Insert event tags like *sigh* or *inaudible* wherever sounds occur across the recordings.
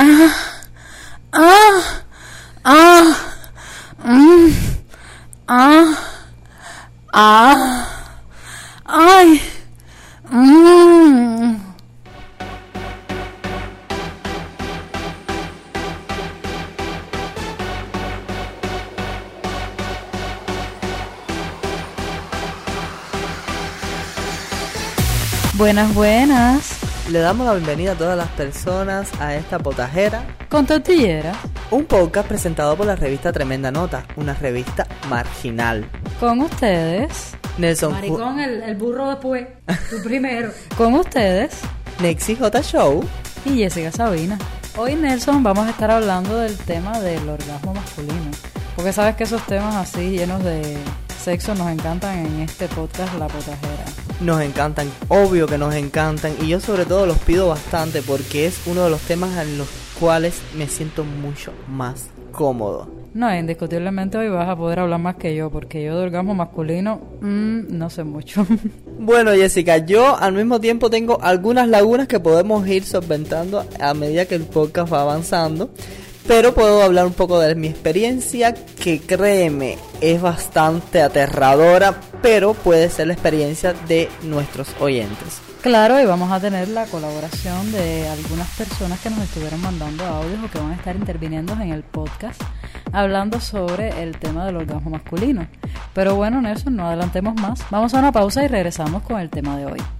Ah, ah, ah, mm, ah, ah, ay, mm. Buenas, buenas. Le damos la bienvenida a todas las personas a esta potajera, Con tortillera. un podcast presentado por la revista Tremenda Nota, una revista marginal. Con ustedes. Nelson Maricón, el, el burro después. Tú primero. *laughs* Con ustedes. Nexi J Show. y Jessica Sabina. Hoy, Nelson, vamos a estar hablando del tema del orgasmo masculino. Porque sabes que esos temas así, llenos de sexo, nos encantan en este podcast La Potajera. Nos encantan, obvio que nos encantan, y yo sobre todo los pido bastante porque es uno de los temas en los cuales me siento mucho más cómodo. No, indiscutiblemente hoy vas a poder hablar más que yo, porque yo de orgasmo masculino mm, no sé mucho. *laughs* Bueno, Jessica, yo al mismo tiempo tengo algunas lagunas que podemos ir solventando a medida que el podcast va avanzando. Pero puedo hablar un poco de mi experiencia, que créeme, es bastante aterradora, pero puede ser la experiencia de nuestros oyentes. Claro, y vamos a tener la colaboración de algunas personas que nos estuvieron mandando audios o que van a estar interviniendo en el podcast hablando sobre el tema del orgasmo masculino. Pero bueno, Nelson, no adelantemos más. Vamos a una pausa y regresamos con el tema de hoy.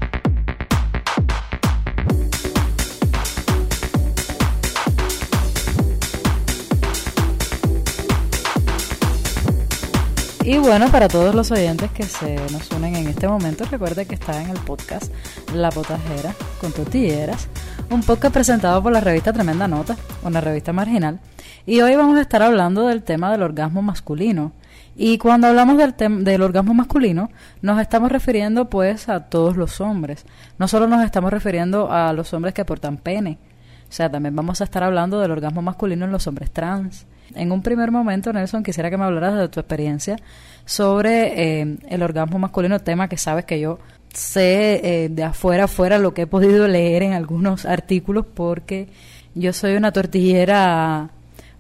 Y bueno, para todos los oyentes que se nos unen en este momento, recuerde que está en el podcast La Potajera con Tortilleras, un podcast presentado por la revista Tremenda Nota, una revista marginal. Y hoy vamos a estar hablando del tema del orgasmo masculino. Y cuando hablamos del, del orgasmo masculino, nos estamos refiriendo pues a todos los hombres. No solo nos estamos refiriendo a los hombres que portan pene, o sea, también vamos a estar hablando del orgasmo masculino en los hombres trans. En un primer momento, Nelson, quisiera que me hablaras de tu experiencia sobre eh, el orgasmo masculino, tema que sabes que yo sé eh, de afuera afuera lo que he podido leer en algunos artículos porque yo soy una tortillera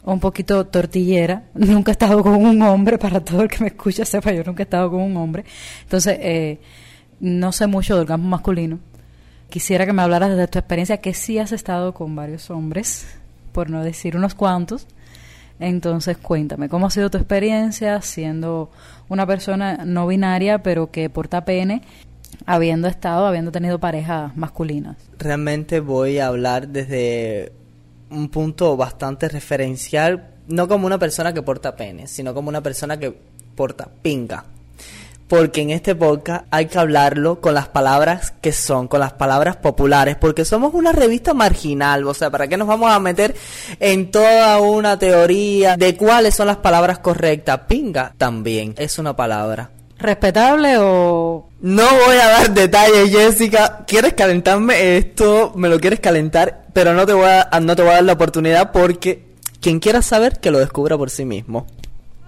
un poquito tortillera. *laughs* Nunca he estado con un hombre, para todo el que me escucha sepa, yo nunca he estado con un hombre. Entonces, eh, no sé mucho del orgasmo masculino. Quisiera que me hablaras de tu experiencia, que sí has estado con varios hombres, por no decir unos cuantos. Entonces, cuéntame, ¿cómo ha sido tu experiencia siendo una persona no binaria, pero que porta pene, habiendo estado, habiendo tenido parejas masculinas? Realmente voy a hablar desde un punto bastante referencial, no como una persona que porta pene, sino como una persona que porta pinga. Porque en este podcast hay que hablarlo con las palabras que son, con las palabras populares, porque somos una revista marginal, o sea, ¿para qué nos vamos a meter en toda una teoría de cuáles son las palabras correctas? Pinga también es una palabra. ¿Respetable o No voy a dar detalles, Jessica. ¿Quieres calentarme esto? Me lo quieres calentar, pero no te voy a, no te voy a dar la oportunidad porque quien quiera saber que lo descubra por sí mismo.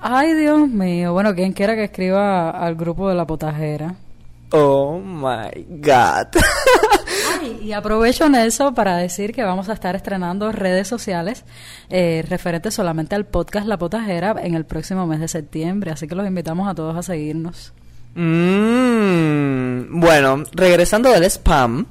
Ay, Dios mío. Bueno, quien quiera que escriba al grupo de la potajera. Oh my god. *laughs* Ay, y aprovecho, Nelson, para decir que vamos a estar estrenando redes sociales eh, referentes solamente al podcast La Potajera en el próximo mes de septiembre. Así que los invitamos a todos a seguirnos. Mm, bueno, regresando del spam,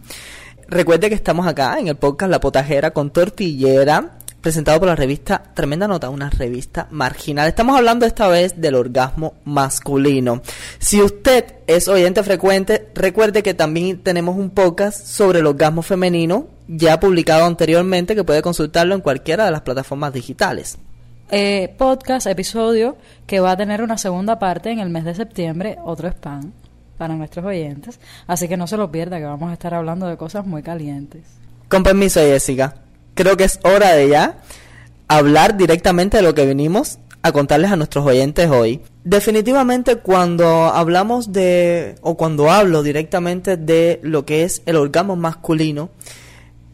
recuerde que estamos acá en el podcast La Potajera con Tortillera, presentado por la revista Tremenda Nota, una revista marginal. Estamos hablando esta vez del orgasmo masculino. Si usted es oyente frecuente, recuerde que también tenemos un podcast sobre el orgasmo femenino, ya publicado anteriormente, que puede consultarlo en cualquiera de las plataformas digitales. Eh, podcast, episodio, que va a tener una segunda parte en el mes de septiembre, otro spam para nuestros oyentes. Así que no se lo pierda, que vamos a estar hablando de cosas muy calientes. Con permiso, Jessica. Creo que es hora de ya hablar directamente de lo que venimos a contarles a nuestros oyentes hoy. Definitivamente cuando hablamos de, o cuando hablo directamente de lo que es el orgasmo masculino,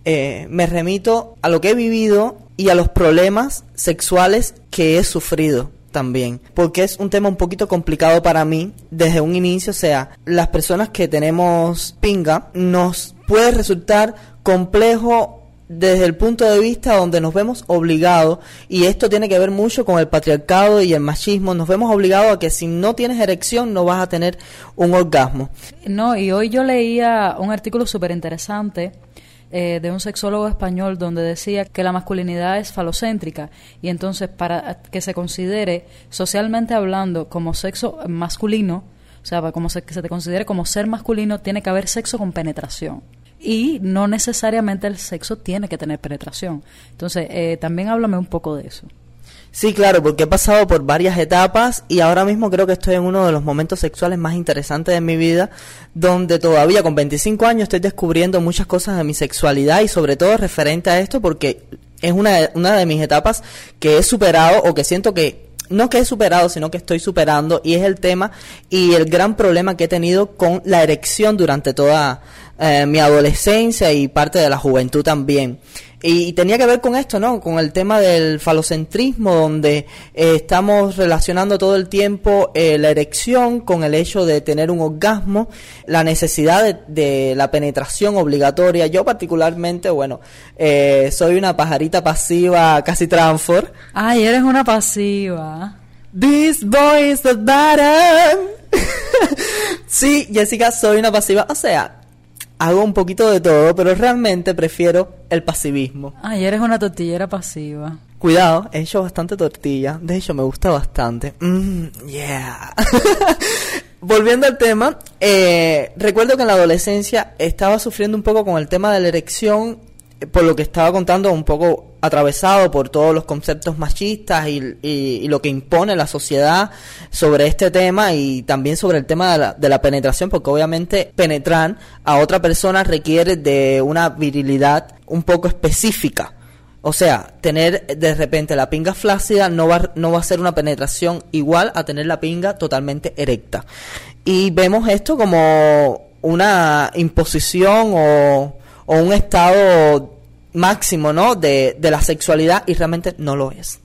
eh, me remito a lo que he vivido y a los problemas sexuales que he sufrido también, porque es un tema un poquito complicado para mí desde un inicio, o sea, las personas que tenemos pinga nos puede resultar complejo desde el punto de vista donde nos vemos obligados, y esto tiene que ver mucho con el patriarcado y el machismo, nos vemos obligados a que si no tienes erección no vas a tener un orgasmo. No, y hoy yo leía un artículo súper interesante eh, de un sexólogo español donde decía que la masculinidad es falocéntrica y entonces para que se considere socialmente hablando como sexo masculino, o sea, como se, que se te considere como ser masculino, tiene que haber sexo con penetración y no necesariamente el sexo tiene que tener penetración. Entonces, eh, también háblame un poco de eso. Sí, claro, porque he pasado por varias etapas y ahora mismo creo que estoy en uno de los momentos sexuales más interesantes de mi vida, donde todavía con 25 años estoy descubriendo muchas cosas de mi sexualidad y sobre todo referente a esto porque es una de, una de mis etapas que he superado o que siento que no que he superado, sino que estoy superando y es el tema y el gran problema que he tenido con la erección durante toda eh, mi adolescencia y parte de la juventud también. Y, tenía que ver con esto, ¿no? Con el tema del falocentrismo, donde eh, estamos relacionando todo el tiempo eh, la erección con el hecho de tener un orgasmo, la necesidad de, la penetración obligatoria. Yo particularmente, bueno, soy una pajarita pasiva casi transfor. Ay, eres una pasiva. This boy is the bottom. *laughs* sí, Jessica, soy una pasiva. O sea, hago un poquito de todo, pero realmente prefiero el pasivismo. Ay, eres una tortillera pasiva. Cuidado, he hecho bastante tortilla. De hecho, me gusta bastante. Mm, yeah. *laughs* Volviendo al tema, eh, recuerdo que en la adolescencia estaba sufriendo un poco con el tema de la erección por lo que estaba contando, un poco atravesado por todos los conceptos machistas y, lo que impone la sociedad sobre este tema y también sobre el tema de la, de la, penetración, porque obviamente penetrar a otra persona requiere de una virilidad un poco específica. O sea, tener de repente la pinga flácida no va, no va a ser una penetración igual a tener la pinga totalmente erecta. Y vemos esto como una imposición o o un estado máximo, ¿no? De, de la sexualidad y realmente no lo es.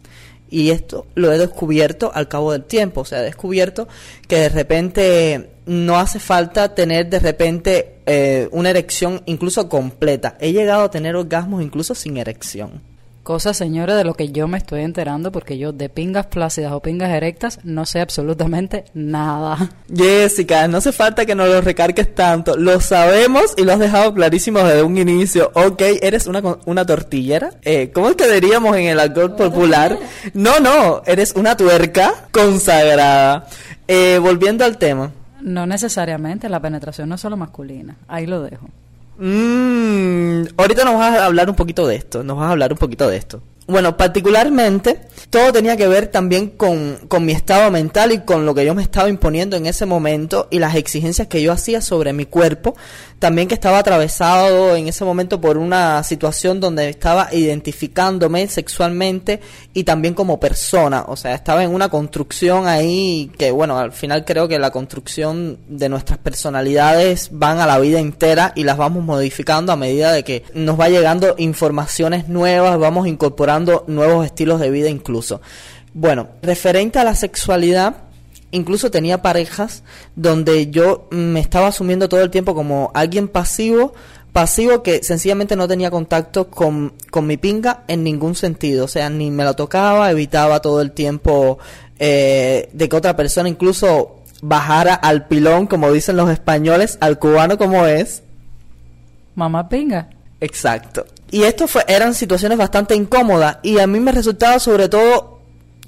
Y esto lo he descubierto al cabo del tiempo, o sea, he descubierto que de repente no hace falta tener de repente eh, una erección incluso completa. He llegado a tener orgasmos incluso sin erección. Cosa, señora, de lo que yo me estoy enterando, porque yo de pingas plácidas o pingas erectas no sé absolutamente nada. Jessica, no hace falta que nos lo recargues tanto. Lo sabemos y lo has dejado clarísimo desde un inicio. Ok, eres una, una tortillera. Eh, ¿Cómo es que diríamos en el alcohol popular? No, no, eres una tuerca consagrada. Eh, volviendo al tema. No necesariamente, la penetración no es solo masculina. Ahí lo dejo. Mmm, ahorita nos vas a hablar un poquito de esto, nos vas a hablar un poquito de esto. Bueno, particularmente, todo tenía que ver también con, con, mi estado mental y con lo que yo me estaba imponiendo en ese momento y las exigencias que yo hacía sobre mi cuerpo. También que estaba atravesado en ese momento por una situación donde estaba identificándome sexualmente y también como persona. O sea, estaba en una construcción ahí que, bueno, al final creo que la construcción de nuestras personalidades van a la vida entera y las vamos modificando a medida de que nos va llegando informaciones nuevas, vamos incorporando nuevos estilos de vida incluso. Bueno, referente a la sexualidad, incluso tenía parejas donde yo me estaba asumiendo todo el tiempo como alguien pasivo, pasivo que sencillamente no tenía contacto con, con mi pinga en ningún sentido, o sea, ni me la tocaba, evitaba todo el tiempo eh, de que otra persona incluso bajara al pilón, como dicen los españoles, al cubano como es. Mamá pinga. Exacto. Y esto fue, eran situaciones bastante incómodas y a mí me resultaba sobre todo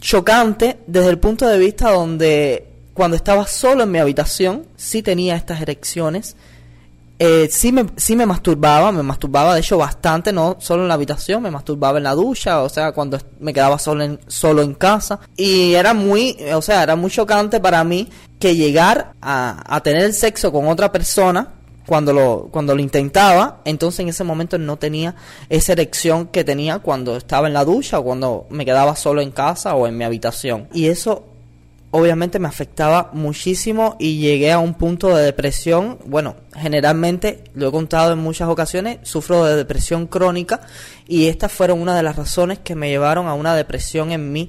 chocante desde el punto de vista donde cuando estaba solo en mi habitación sí tenía estas erecciones. Eh, sí, me, sí me masturbaba, me masturbaba de hecho bastante, no solo en la habitación, me masturbaba en la ducha, o sea, cuando me quedaba solo en, solo en casa. Y era muy, o sea, era muy chocante para mí que llegar a, a tener sexo con otra persona cuando lo, cuando lo intentaba, entonces en ese momento no tenía esa erección que tenía cuando estaba en la ducha o cuando me quedaba solo en casa o en mi habitación. Y eso obviamente me afectaba muchísimo y llegué a un punto de depresión. Bueno, generalmente, lo he contado en muchas ocasiones, sufro de depresión crónica y estas fueron una de las razones que me llevaron a una depresión en mí.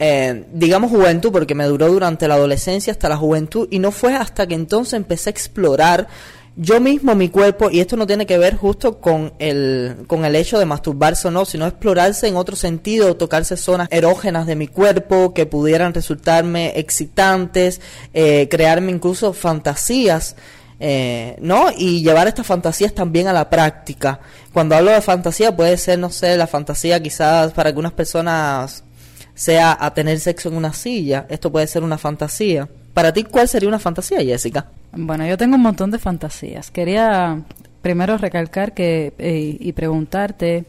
Eh, digamos juventud, porque me duró durante la adolescencia hasta la juventud y no fue hasta que entonces empecé a explorar yo mismo, mi cuerpo, y esto no tiene que ver justo con el, con el hecho de masturbarse o no, sino explorarse en otro sentido, tocarse zonas erógenas de mi cuerpo que pudieran resultarme excitantes, eh, crearme incluso fantasías. Eh, ¿no? Y llevar estas fantasías también a la práctica. Cuando hablo de fantasía puede ser, no sé, la fantasía quizás para algunas personas sea a tener sexo en una silla. Esto puede ser una fantasía. Para ti, ¿cuál sería una fantasía, Jessica? Bueno, yo tengo un montón de fantasías. Quería primero recalcar que eh, y preguntarte,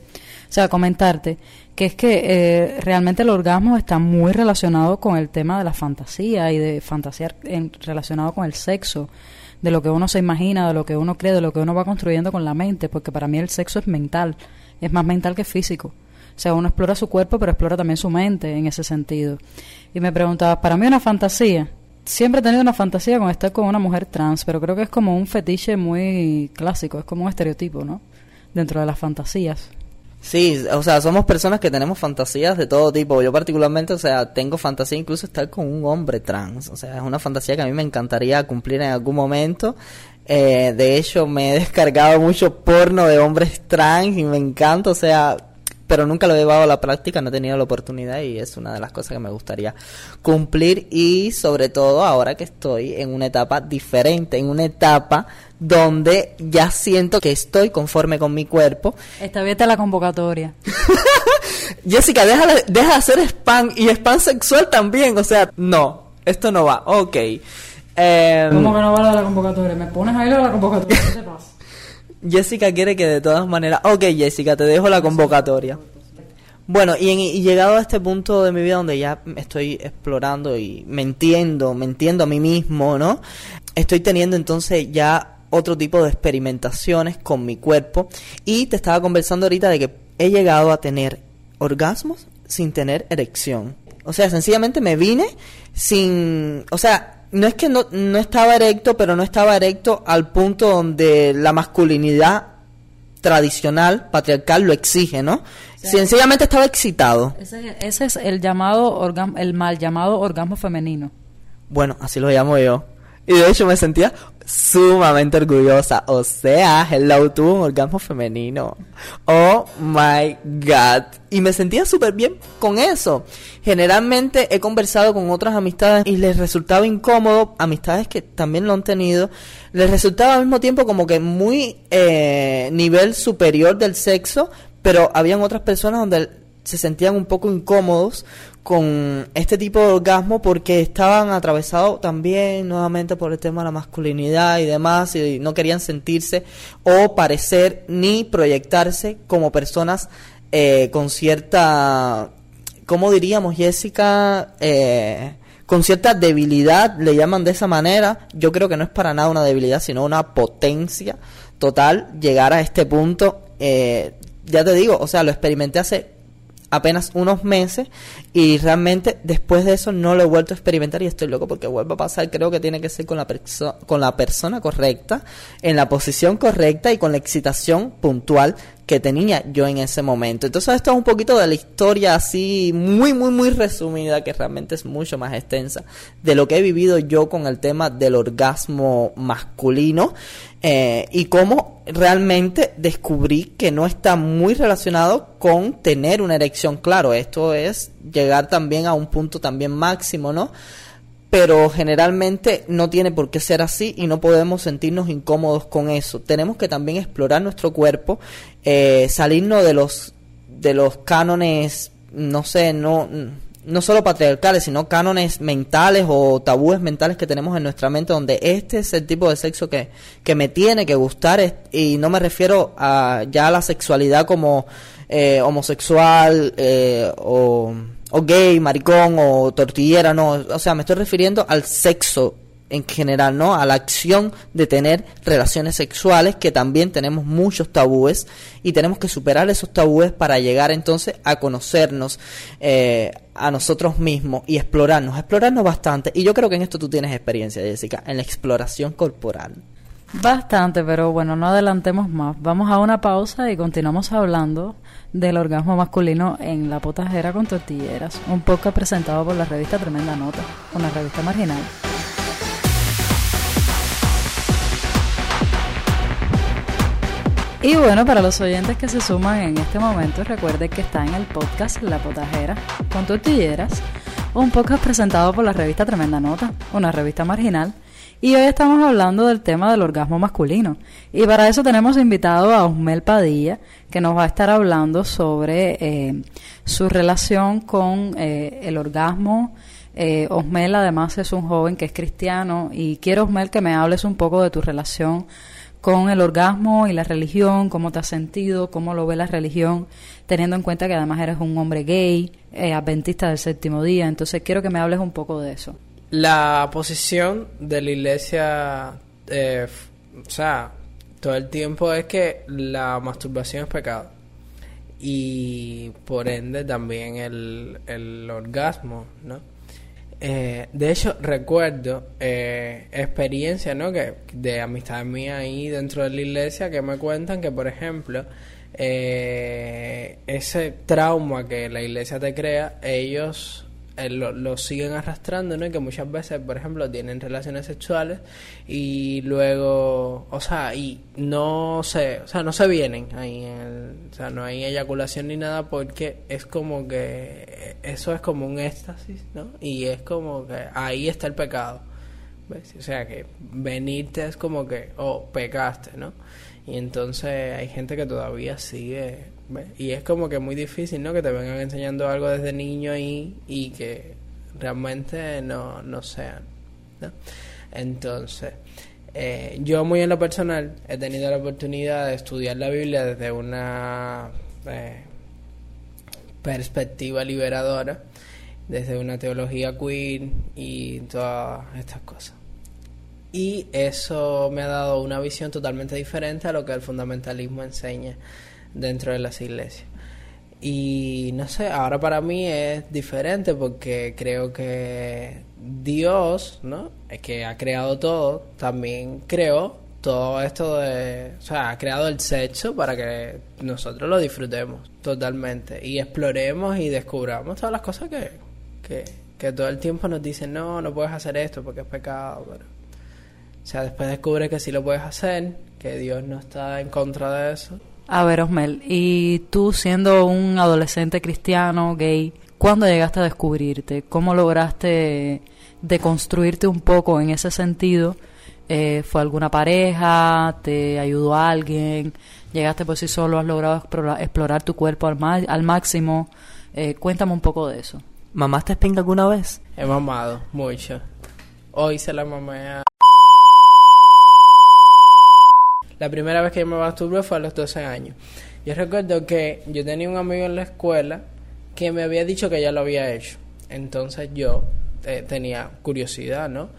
o sea, comentarte que es que eh, realmente el orgasmo está muy relacionado con el tema de la fantasía y de fantasear relacionado con el sexo, de lo que uno se imagina, de lo que uno cree, de lo que uno va construyendo con la mente, porque para mí el sexo es mental, es más mental que físico. O sea, uno explora su cuerpo, pero explora también su mente en ese sentido. Y me preguntaba, para mí una fantasía, siempre he tenido una fantasía con estar con una mujer trans, pero creo que es como un fetiche muy clásico, es como un estereotipo, ¿no? Dentro de las fantasías. Sí, o sea, somos personas que tenemos fantasías de todo tipo. Yo particularmente, o sea, tengo fantasía incluso estar con un hombre trans. O sea, es una fantasía que a mí me encantaría cumplir en algún momento. Eh, de hecho, me he *laughs* descargado mucho porno de hombres trans y me encanta, o sea, pero nunca lo he llevado a la práctica, no he tenido la oportunidad y es una de las cosas que me gustaría cumplir y sobre todo ahora que estoy en una etapa diferente, en una etapa donde ya siento que estoy conforme con mi cuerpo. Está abierta la convocatoria. *laughs* Jessica, deja, deja de hacer spam y spam sexual también, o sea, no, esto no va, ok. Eh, ¿Cómo que no va la convocatoria? ¿Me pones ahí la convocatoria? ¿Qué te pasa? Jessica quiere que de todas maneras... Ok, Jessica, te dejo la convocatoria. Bueno, y, llegado a este punto de mi vida donde ya estoy explorando y me entiendo, me entiendo a mí mismo, ¿no? Estoy teniendo entonces ya otro tipo de experimentaciones con mi cuerpo y te estaba conversando ahorita de que he llegado a tener orgasmos sin tener erección. O sea, sencillamente me vine sin, o sea, no es que no, no estaba erecto, pero no estaba erecto al punto donde la masculinidad tradicional, patriarcal, lo exige, ¿no? Sencillamente estaba excitado. Ese, ese es el llamado el mal llamado orgasmo femenino. Bueno, así lo llamo yo. Y de hecho me sentía sumamente orgullosa. O sea, Hello tuvo un orgasmo femenino. Oh my god. Y me sentía súper bien con eso. Generalmente he conversado con otras amistades y les resultaba incómodo, amistades que también lo han tenido, les resultaba al mismo tiempo como que muy eh, nivel superior del sexo, pero habían otras personas donde se sentían un poco incómodos con este tipo de orgasmo porque estaban atravesados también nuevamente por el tema de la masculinidad y demás y no querían sentirse o parecer ni proyectarse como personas eh, con cierta, ¿cómo diríamos Jessica? Eh, con cierta debilidad, le llaman de esa manera, yo creo que no es para nada una debilidad, sino una potencia total llegar a este punto. Eh, ya te digo, o sea, lo experimenté hace apenas unos meses y realmente después de eso no lo he vuelto a experimentar y estoy loco porque vuelvo a pasar. Creo que tiene que ser con la, con la persona correcta, en la posición correcta y con la excitación puntual que tenía yo en ese momento. Entonces esto es un poquito de la historia así muy, muy, muy resumida, que realmente es mucho más extensa, de lo que he vivido yo con el tema del orgasmo masculino eh, y cómo realmente descubrí que no está muy relacionado con tener una erección. Claro, esto es llegar también a un punto también máximo, ¿no? pero generalmente no tiene por qué ser así y no podemos sentirnos incómodos con eso. Tenemos que también explorar nuestro cuerpo, eh, salirnos de los de los cánones, no sé, no no solo patriarcales, sino cánones mentales o tabúes mentales que tenemos en nuestra mente, donde este es el tipo de sexo que, que me tiene que gustar, y no me refiero a ya a la sexualidad como eh, homosexual eh, o gay, maricón o tortillera, no, o sea, me estoy refiriendo al sexo en general, ¿no? A la acción de tener relaciones sexuales, que también tenemos muchos tabúes y tenemos que superar esos tabúes para llegar entonces a conocernos eh, a nosotros mismos y explorarnos, explorarnos bastante. Y yo creo que en esto tú tienes experiencia, Jessica, en la exploración corporal. Bastante, pero bueno, no adelantemos más. Vamos a una pausa y continuamos hablando del orgasmo masculino en la potajera con tortilleras, un podcast presentado por la revista Tremenda Nota, una revista marginal. Y bueno, para los oyentes que se suman en este momento, recuerden que está en el podcast La Potajera con Tortilleras, un podcast presentado por la revista Tremenda Nota, una revista marginal. Y hoy estamos hablando del tema del orgasmo masculino. Y para eso tenemos invitado a Osmel Padilla, que nos va a estar hablando sobre eh, su relación con eh, el orgasmo. Eh, Osmel además es un joven que es cristiano y quiero, Osmel, que me hables un poco de tu relación con el orgasmo y la religión, cómo te has sentido, cómo lo ve la religión, teniendo en cuenta que además eres un hombre gay, eh, adventista del séptimo día. Entonces quiero que me hables un poco de eso. La posición de la iglesia, eh, o sea, todo el tiempo es que la masturbación es pecado. Y por ende también el, el orgasmo, ¿no? Eh, de hecho, recuerdo eh, experiencias ¿no? que, de amistad mía ahí dentro de la iglesia que me cuentan que, por ejemplo, eh, ese trauma que la iglesia te crea, ellos eh, lo, siguen arrastrando, ¿no? Y que muchas veces, por ejemplo, tienen relaciones sexuales y luego, o sea, y no se, o sea, no se vienen ahí, o sea, no hay eyaculación ni nada porque es como que eso es como un éxtasis, ¿no? Y es como que ahí está el pecado, ¿ves? O sea, que venirte es como que, oh, pecaste, ¿no? Y entonces hay gente que todavía sigue y es como que muy difícil, ¿no? Que te vengan enseñando algo desde niño ahí y que realmente no, no sean. Entonces, eh, yo muy en lo personal he tenido la oportunidad de estudiar la Biblia desde una eh, perspectiva liberadora, desde una teología queer y todas estas cosas. Y eso me ha dado una visión totalmente diferente a lo que el fundamentalismo enseña dentro de las iglesias. Y no sé, ahora para mí es diferente porque creo que Dios, ¿no? Es que ha creado todo, también creó todo esto de, o sea, ha creado el sexo para que nosotros lo disfrutemos totalmente y exploremos y descubramos todas las cosas que, que, que todo el tiempo nos dicen, no, no puedes hacer esto porque es pecado, pero, o sea, después descubre que sí lo puedes hacer, que Dios no está en contra de eso a ver, Osmel, y tú siendo un adolescente cristiano, gay, ¿cuándo llegaste a descubrirte? ¿Cómo lograste deconstruirte un poco en ese sentido? Eh, ¿Fue alguna pareja? ¿Te ayudó alguien? ¿Llegaste por sí solo? ¿Has logrado explorar, tu cuerpo al, al máximo? Eh, cuéntame un poco de eso. ¿Mamaste espinga alguna vez? He mamado, mucho. Hoy se la mamé a la primera vez que yo me masturbé fue a los 12 años. Yo recuerdo que yo tenía un amigo en la escuela que me había dicho que ya lo había hecho. Entonces yo eh, tenía curiosidad, ¿no?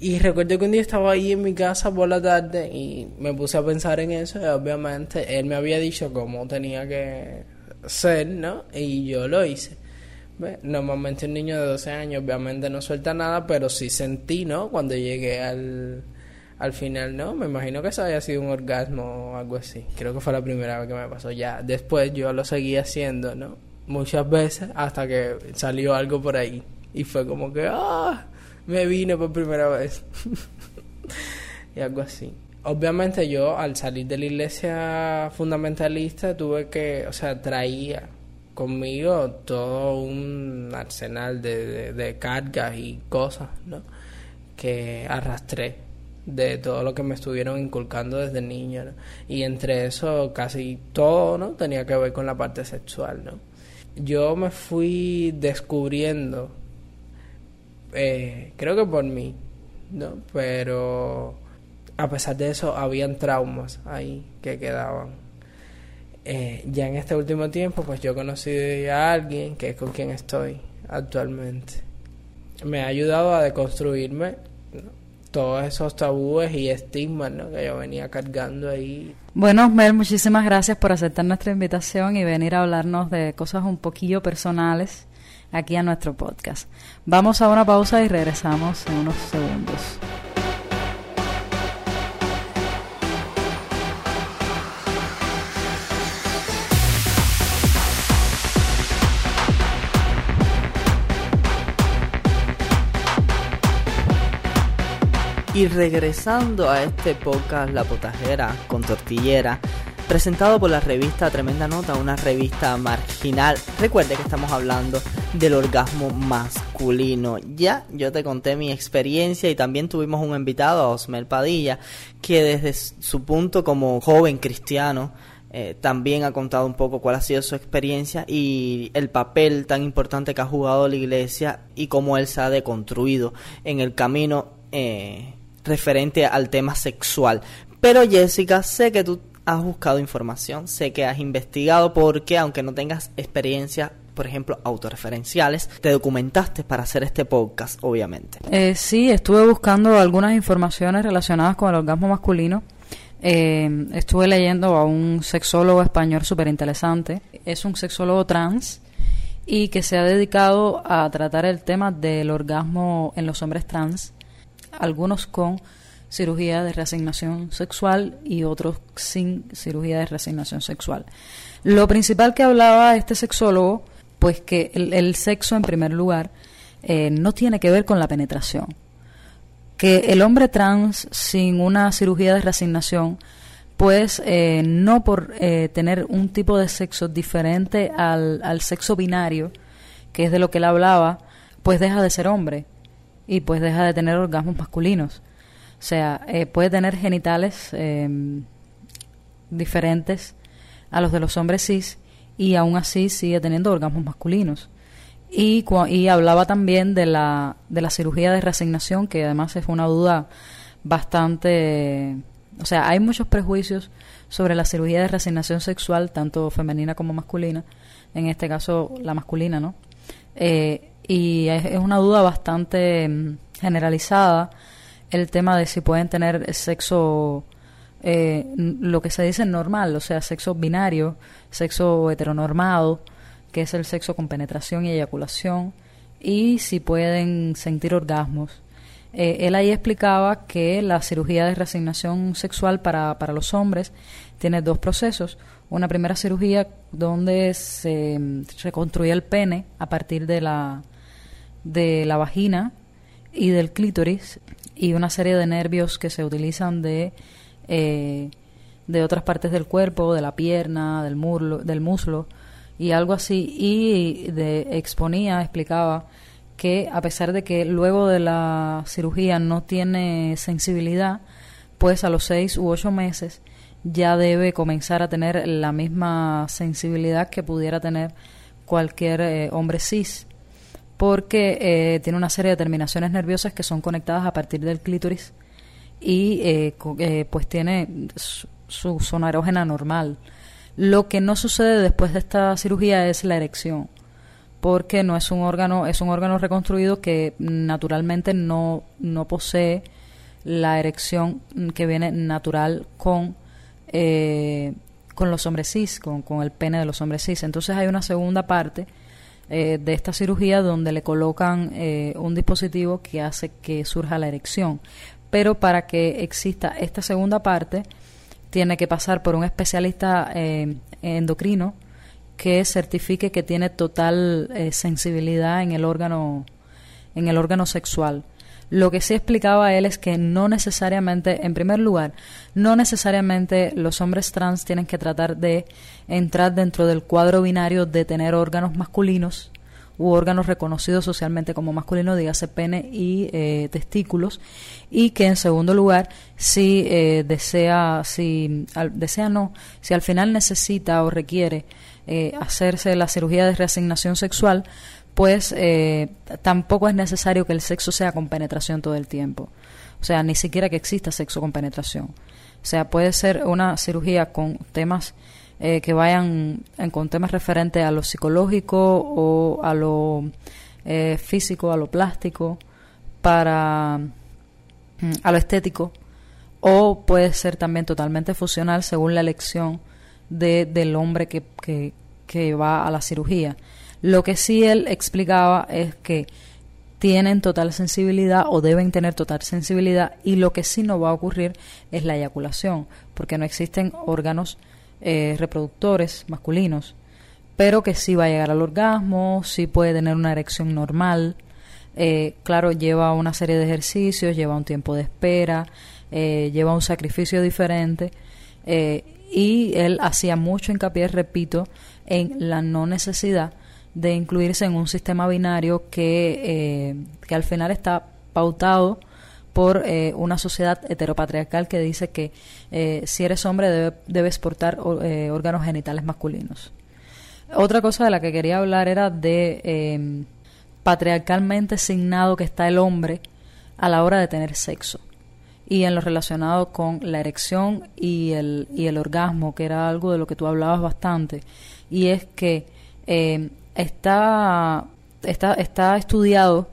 Y recuerdo que un día estaba ahí en mi casa por la tarde y me puse a pensar en eso obviamente él me había dicho cómo tenía que ser, ¿no? Y yo lo hice. Normalmente un niño de 12 años obviamente no suelta nada, pero sí sentí, ¿no? Cuando llegué al, al final no, me imagino que eso haya sido un orgasmo o algo así. Creo que fue la primera vez que me pasó. Ya después yo lo seguí haciendo, ¿no? Muchas veces hasta que salió algo por ahí. Y fue como que, ah, me vine por primera vez. *laughs* y algo así. Obviamente yo al salir de la iglesia fundamentalista tuve que, o sea, traía conmigo todo un arsenal de, de cargas y cosas, ¿no? Que arrastré de todo lo que me estuvieron inculcando desde niño, Y entre eso casi todo, ¿no? Tenía que ver con la parte sexual, ¿no? Yo me fui descubriendo, eh, creo que por mí, ¿no? Pero a pesar de eso, habían traumas ahí que quedaban. Eh, ya en este último tiempo, pues yo conocí a alguien que es con quien estoy actualmente. Me ha ayudado a deconstruirme todos esos tabúes y estigmas que yo venía cargando ahí. Bueno, Mel, muchísimas gracias por aceptar nuestra invitación y venir a hablarnos de cosas un poquillo personales aquí a nuestro podcast. Vamos a una pausa y regresamos en unos segundos. Y regresando a este podcast La Potajera con Tortillera, presentado por la revista Tremenda Nota, una revista marginal. Recuerde que estamos hablando del orgasmo masculino. Ya yo te conté mi experiencia y también tuvimos un invitado, a Osmel Padilla, que desde su punto como joven cristiano, eh, también ha contado un poco cuál ha sido su experiencia y el papel tan importante que ha jugado la iglesia y cómo él se ha deconstruido en el camino eh, referente al tema sexual. Pero Jessica, sé que tú has buscado información, sé que has investigado porque aunque no tengas experiencia por ejemplo, autorreferenciales. Te documentaste para hacer este podcast, obviamente. Eh, sí, estuve buscando algunas informaciones relacionadas con el orgasmo masculino eh, estuve leyendo a un sexólogo español súper interesante. Es un sexólogo trans y que se ha dedicado a tratar el tema del orgasmo en los hombres trans, algunos con cirugía de reasignación sexual y otros sin cirugía de reasignación sexual. Lo principal que hablaba este sexólogo, pues que el, sexo en primer lugar eh, no tiene que ver con la penetración que el hombre trans sin una cirugía de reasignación, pues eh, no por eh, tener un tipo de sexo diferente al, al sexo binario, que es de lo que él hablaba, pues deja de ser hombre y pues deja de tener orgasmos masculinos. O sea, eh, puede tener genitales em, diferentes a los de los hombres cis y aún así sigue teniendo orgasmos masculinos. Y, y hablaba también de la, de la cirugía de reasignación, que además es una duda bastante... O sea, hay muchos prejuicios sobre la cirugía de reasignación sexual, tanto femenina como masculina, en este caso la masculina, ¿no? Eh, y es, una duda bastante mm, generalizada el tema de si pueden tener sexo, eh, lo que se dice normal, o sea, sexo binario, sexo heteronormado, que es el sexo con penetración y eyaculación, y si pueden sentir orgasmos. Eh, él ahí explicaba que la cirugía de reasignación sexual para, para los hombres tiene dos procesos. Una primera cirugía donde se reconstruye el pene a partir de la, de la vagina y del clítoris y una serie de nervios que se utilizan de, eh, de otras partes del cuerpo, de la pierna, del, murlo, del muslo, y algo así. Y de, exponía, explicaba que a pesar de que luego de la cirugía no tiene sensibilidad, pues a los seis u ocho meses ya debe comenzar a tener la misma sensibilidad que pudiera tener cualquier eh, hombre cis, porque eh, tiene una serie de terminaciones nerviosas que son conectadas a partir del clítoris y eh, pues tiene su, su zona erógena normal. Lo que no sucede después de esta cirugía es la erección, porque no es un órgano, es un órgano reconstruido que naturalmente no, no posee la erección que viene natural con, eh, con los hombres cis, con, con, el pene de los hombres cis. Entonces hay una segunda parte eh, de esta cirugía donde le colocan eh, un dispositivo que hace que surja la erección. Pero para que exista esta segunda parte, tiene que pasar por un especialista eh, endocrino que certifique que tiene total eh, sensibilidad en el órgano en el órgano sexual. Lo que sí explicaba él es que no necesariamente, en primer lugar, no necesariamente los hombres trans tienen que tratar de entrar dentro del cuadro binario de tener órganos masculinos u órganos reconocidos socialmente como masculino, dígase pene y eh, testículos, y que en segundo lugar, si eh, desea, si desea no, si al final necesita o requiere eh, hacerse la cirugía de reasignación sexual, pues tampoco es necesario que el sexo sea con penetración todo el tiempo. O sea, ni siquiera que exista sexo con penetración. O sea, puede ser una cirugía con temas eh, que vayan con temas referentes a lo psicológico o a lo eh, físico, a lo plástico, para mm, a lo estético, o puede ser también totalmente funcional según la elección de, del hombre que, que va a la cirugía. Lo que sí él explicaba es que tienen total sensibilidad o deben tener total sensibilidad y lo que sí no va a ocurrir es la eyaculación, porque no existen órganos eh, reproductores masculinos, pero que sí va a llegar al orgasmo, sí puede tener una erección normal. Eh, claro, lleva una serie de ejercicios, lleva un tiempo de espera, eh, lleva un sacrificio diferente y él hacía mucho hincapié, repito, en la no necesidad de incluirse en un sistema binario que, eh, que al final está pautado por eh, una sociedad heteropatriarcal que dice que eh, si eres hombre debe, debes portar órganos genitales masculinos. Otra cosa de la que quería hablar era de em, patriarcalmente asignado que está el hombre a la hora de tener sexo y en lo relacionado con la erección y el, y el orgasmo, que era algo de lo que tú hablabas bastante, y es que em, está, está, está estudiado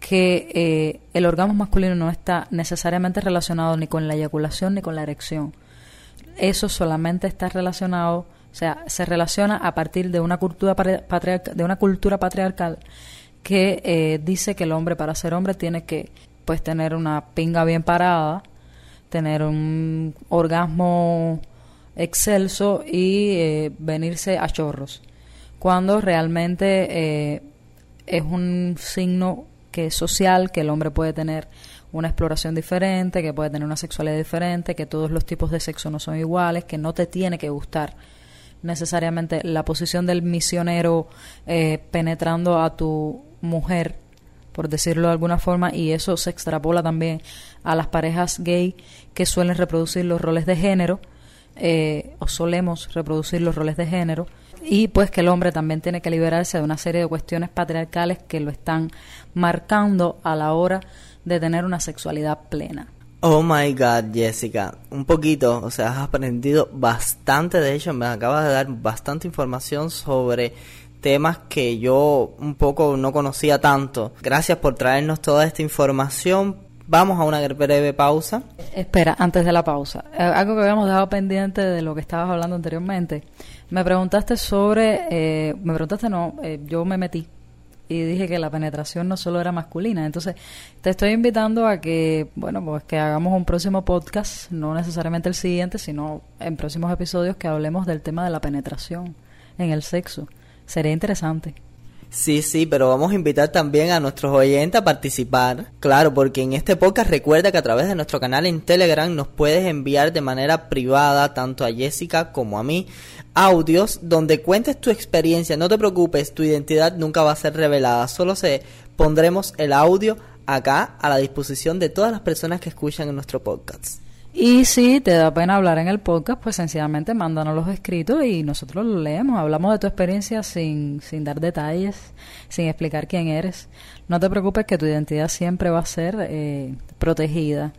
que eh, el orgasmo masculino no está necesariamente relacionado ni con la eyaculación ni con la erección. Eso solamente está relacionado, o sea, se relaciona a partir de una cultura, de una cultura patriarcal que eh, dice que el hombre para ser hombre tiene que pues tener una pinga bien parada, tener un orgasmo excelso y eh, venirse a chorros, cuando realmente eh, es un signo que es social, que el hombre puede tener una exploración diferente, que puede tener una sexualidad diferente, que todos los tipos de sexo no son iguales, que no te tiene que gustar necesariamente la posición del misionero eh, penetrando a tu mujer por decirlo de alguna forma, y eso se extrapola también a las parejas gay que suelen reproducir los roles de género, eh, o solemos reproducir los roles de género, y pues que el hombre también tiene que liberarse de una serie de cuestiones patriarcales que lo están marcando a la hora de tener una sexualidad plena. Oh my god, Jessica, un poquito, o sea, has aprendido bastante, de hecho, me acabas de dar bastante información sobre temas que yo un poco no conocía tanto. Gracias por traernos toda esta información. Vamos a una breve pausa. Espera, antes de la pausa, eh, algo que habíamos dejado pendiente de lo que estabas hablando anteriormente. Me preguntaste sobre, eh, me preguntaste no, eh, yo me metí y dije que la penetración no solo era masculina. Entonces, te estoy invitando a que, bueno, pues que hagamos un próximo podcast, no necesariamente el siguiente, sino en próximos episodios que hablemos del tema de la penetración en el sexo. Sería interesante. Sí, sí, pero vamos a invitar también a nuestros oyentes a participar. Claro, porque en este podcast recuerda que a través de nuestro canal en Telegram nos puedes enviar de manera privada, tanto a Jessica como a mí, audios donde cuentes tu experiencia. No te preocupes, tu identidad nunca va a ser revelada. Solo se pondremos el audio acá a la disposición de todas las personas que escuchan en nuestro podcast. Y si te da pena hablar en el podcast, pues sencillamente mándanos los escritos y nosotros los leemos. Hablamos de tu experiencia sin, sin dar detalles, sin explicar quién eres. No te preocupes que tu identidad siempre va a ser eh, protegida.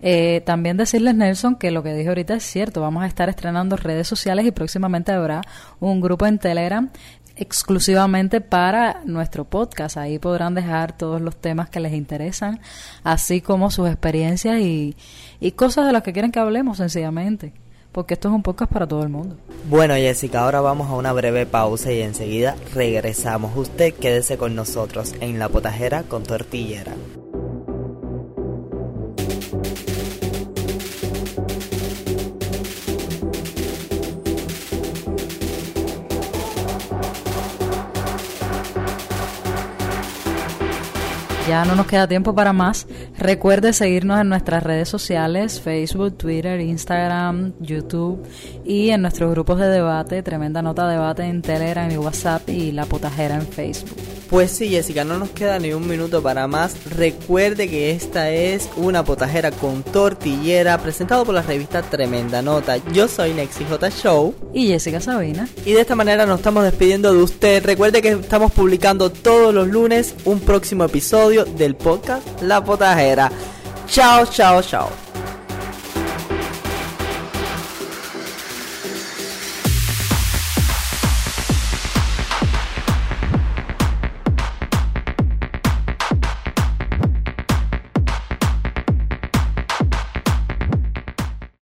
Eh, también decirles, Nelson, que lo que dije ahorita es cierto. Vamos a estar estrenando redes sociales y próximamente habrá un grupo en Telegram exclusivamente para nuestro podcast. Ahí podrán dejar todos los temas que les interesan, así como sus experiencias y, y cosas de las que quieren que hablemos sencillamente. Porque esto es un podcast para todo el mundo. Bueno, Jessica, ahora vamos a una breve pausa y enseguida regresamos. Usted quédese con nosotros en La Potajera con Tortillera. Ya no nos queda tiempo para más. Recuerde seguirnos en nuestras redes sociales, Facebook, Twitter, Instagram, YouTube y en nuestros grupos de debate, Tremenda Nota Debate en Telegram y WhatsApp y La Potajera en Facebook. Pues sí, Jessica, no nos queda ni un minuto para más. Recuerde que esta es una potajera con tortillera presentado por la revista Tremenda Nota. Yo soy Nexi J Show. Y Jessica Sabina. Y de esta manera nos estamos despidiendo de usted. Recuerde que estamos publicando todos los lunes un próximo episodio del podcast La Potajera. Chao, chao, chao.